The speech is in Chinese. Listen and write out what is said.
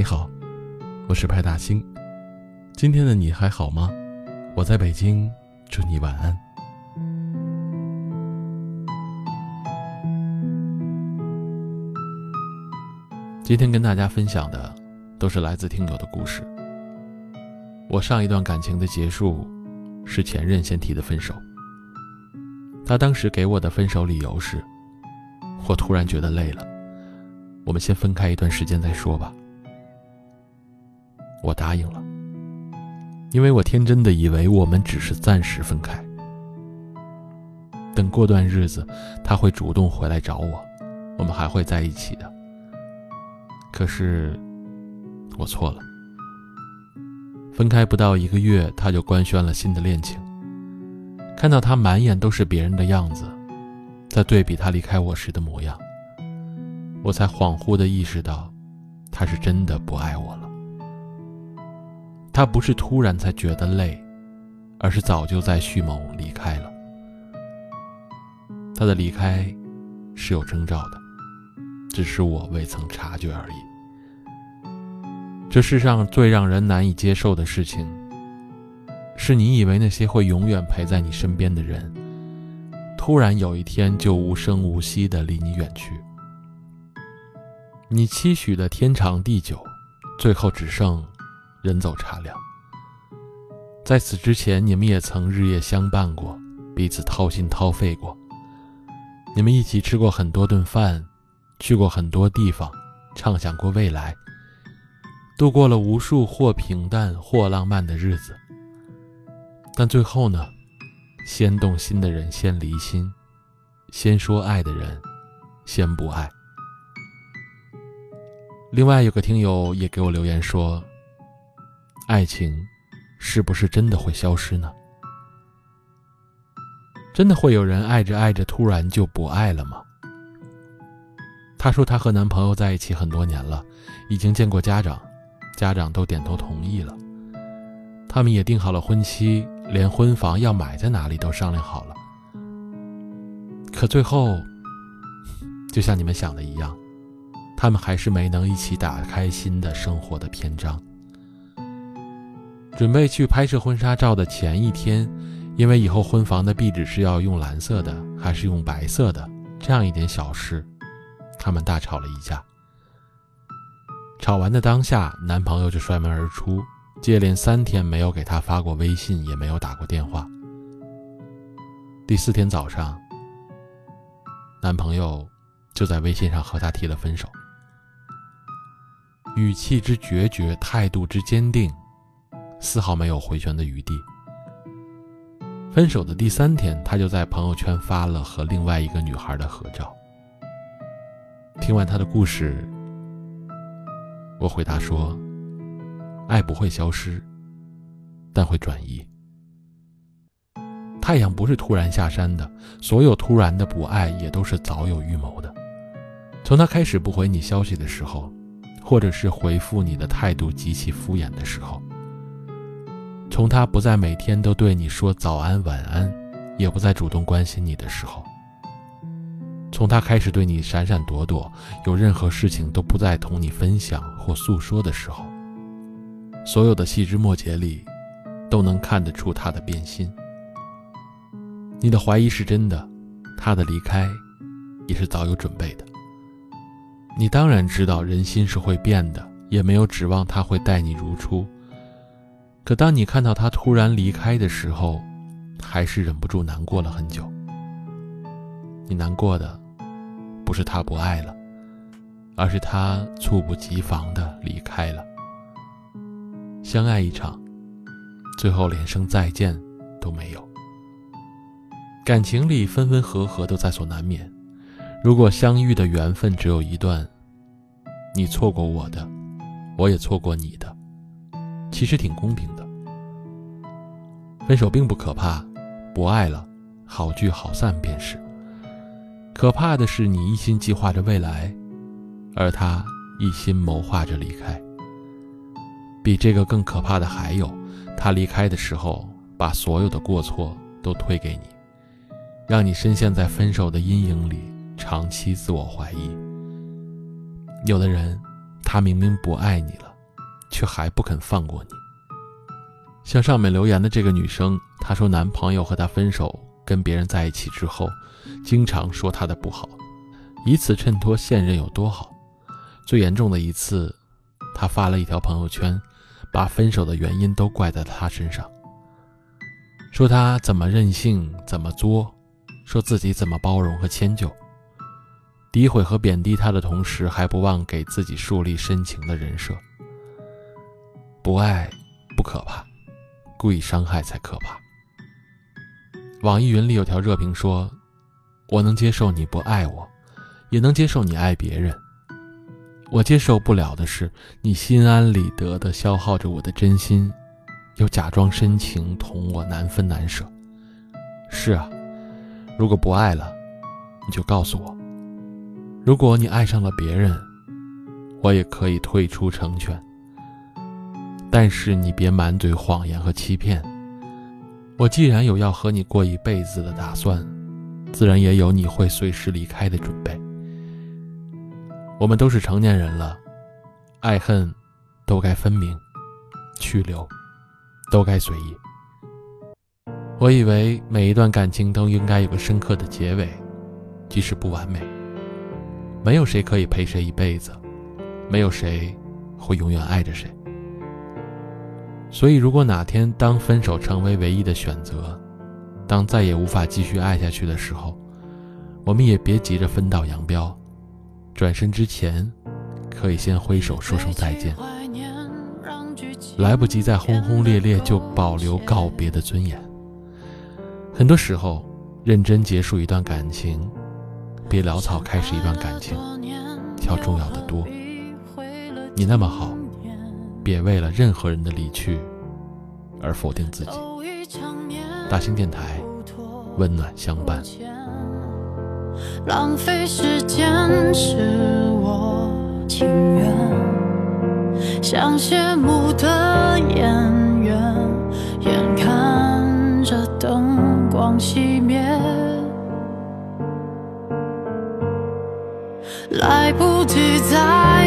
你好，我是派大星。今天的你还好吗？我在北京，祝你晚安。今天跟大家分享的都是来自听友的故事。我上一段感情的结束，是前任先提的分手。他当时给我的分手理由是，我突然觉得累了，我们先分开一段时间再说吧。我答应了，因为我天真的以为我们只是暂时分开，等过段日子他会主动回来找我，我们还会在一起的。可是，我错了。分开不到一个月，他就官宣了新的恋情。看到他满眼都是别人的样子，在对比他离开我时的模样，我才恍惚的意识到，他是真的不爱我了。他不是突然才觉得累，而是早就在蓄谋离开了。他的离开是有征兆的。只是我未曾察觉而已。这世上最让人难以接受的事情，是你以为那些会永远陪在你身边的人，突然有一天就无声无息的离你远去。你期许的天长地久，最后只剩人走茶凉。在此之前，你们也曾日夜相伴过，彼此掏心掏肺过。你们一起吃过很多顿饭。去过很多地方，畅想过未来，度过了无数或平淡或浪漫的日子。但最后呢，先动心的人先离心，先说爱的人先不爱。另外有个听友也给我留言说：“爱情是不是真的会消失呢？真的会有人爱着爱着突然就不爱了吗？”她说：“她和男朋友在一起很多年了，已经见过家长，家长都点头同意了。他们也定好了婚期，连婚房要买在哪里都商量好了。可最后，就像你们想的一样，他们还是没能一起打开新的生活的篇章。准备去拍摄婚纱照的前一天，因为以后婚房的壁纸是要用蓝色的还是用白色的，这样一点小事。”他们大吵了一架，吵完的当下，男朋友就摔门而出，接连三天没有给她发过微信，也没有打过电话。第四天早上，男朋友就在微信上和她提了分手，语气之决绝，态度之坚定，丝毫没有回旋的余地。分手的第三天，他就在朋友圈发了和另外一个女孩的合照。听完他的故事，我回答说：“爱不会消失，但会转移。太阳不是突然下山的，所有突然的不爱也都是早有预谋的。从他开始不回你消息的时候，或者是回复你的态度极其敷衍的时候，从他不再每天都对你说早安晚安，也不再主动关心你的时候。”从他开始对你闪闪躲躲，有任何事情都不再同你分享或诉说的时候，所有的细枝末节里，都能看得出他的变心。你的怀疑是真的，他的离开，也是早有准备的。你当然知道人心是会变的，也没有指望他会待你如初。可当你看到他突然离开的时候，还是忍不住难过了很久。你难过的。不是他不爱了，而是他猝不及防的离开了。相爱一场，最后连声再见都没有。感情里分分合合都在所难免。如果相遇的缘分只有一段，你错过我的，我也错过你的，其实挺公平的。分手并不可怕，不爱了，好聚好散便是。可怕的是，你一心计划着未来，而他一心谋划着离开。比这个更可怕的还有，他离开的时候，把所有的过错都推给你，让你深陷在分手的阴影里，长期自我怀疑。有的人，他明明不爱你了，却还不肯放过你。像上面留言的这个女生，她说男朋友和她分手，跟别人在一起之后，经常说她的不好，以此衬托现任有多好。最严重的一次，她发了一条朋友圈，把分手的原因都怪在了他身上，说他怎么任性，怎么作，说自己怎么包容和迁就。诋毁和贬低他的同时，还不忘给自己树立深情的人设。不爱不可怕，故意伤害才可怕。网易云里有条热评说：“我能接受你不爱我，也能接受你爱别人。我接受不了的是，你心安理得地消耗着我的真心，又假装深情同我难分难舍。是啊，如果不爱了，你就告诉我。”如果你爱上了别人，我也可以退出成全。但是你别满嘴谎言和欺骗。我既然有要和你过一辈子的打算，自然也有你会随时离开的准备。我们都是成年人了，爱恨都该分明，去留都该随意。我以为每一段感情都应该有个深刻的结尾，即使不完美。没有谁可以陪谁一辈子，没有谁会永远爱着谁。所以，如果哪天当分手成为唯一的选择，当再也无法继续爱下去的时候，我们也别急着分道扬镳，转身之前，可以先挥手说声再见。来不及再轰轰烈烈就保留告别的尊严。很多时候，认真结束一段感情。比潦草开始一段感情要重要的多。你那么好，别为了任何人的离去而否定自己。大兴电台，温暖相伴。浪费时间是我情愿，像谢幕的演员，眼看着灯光熄灭。来不及再。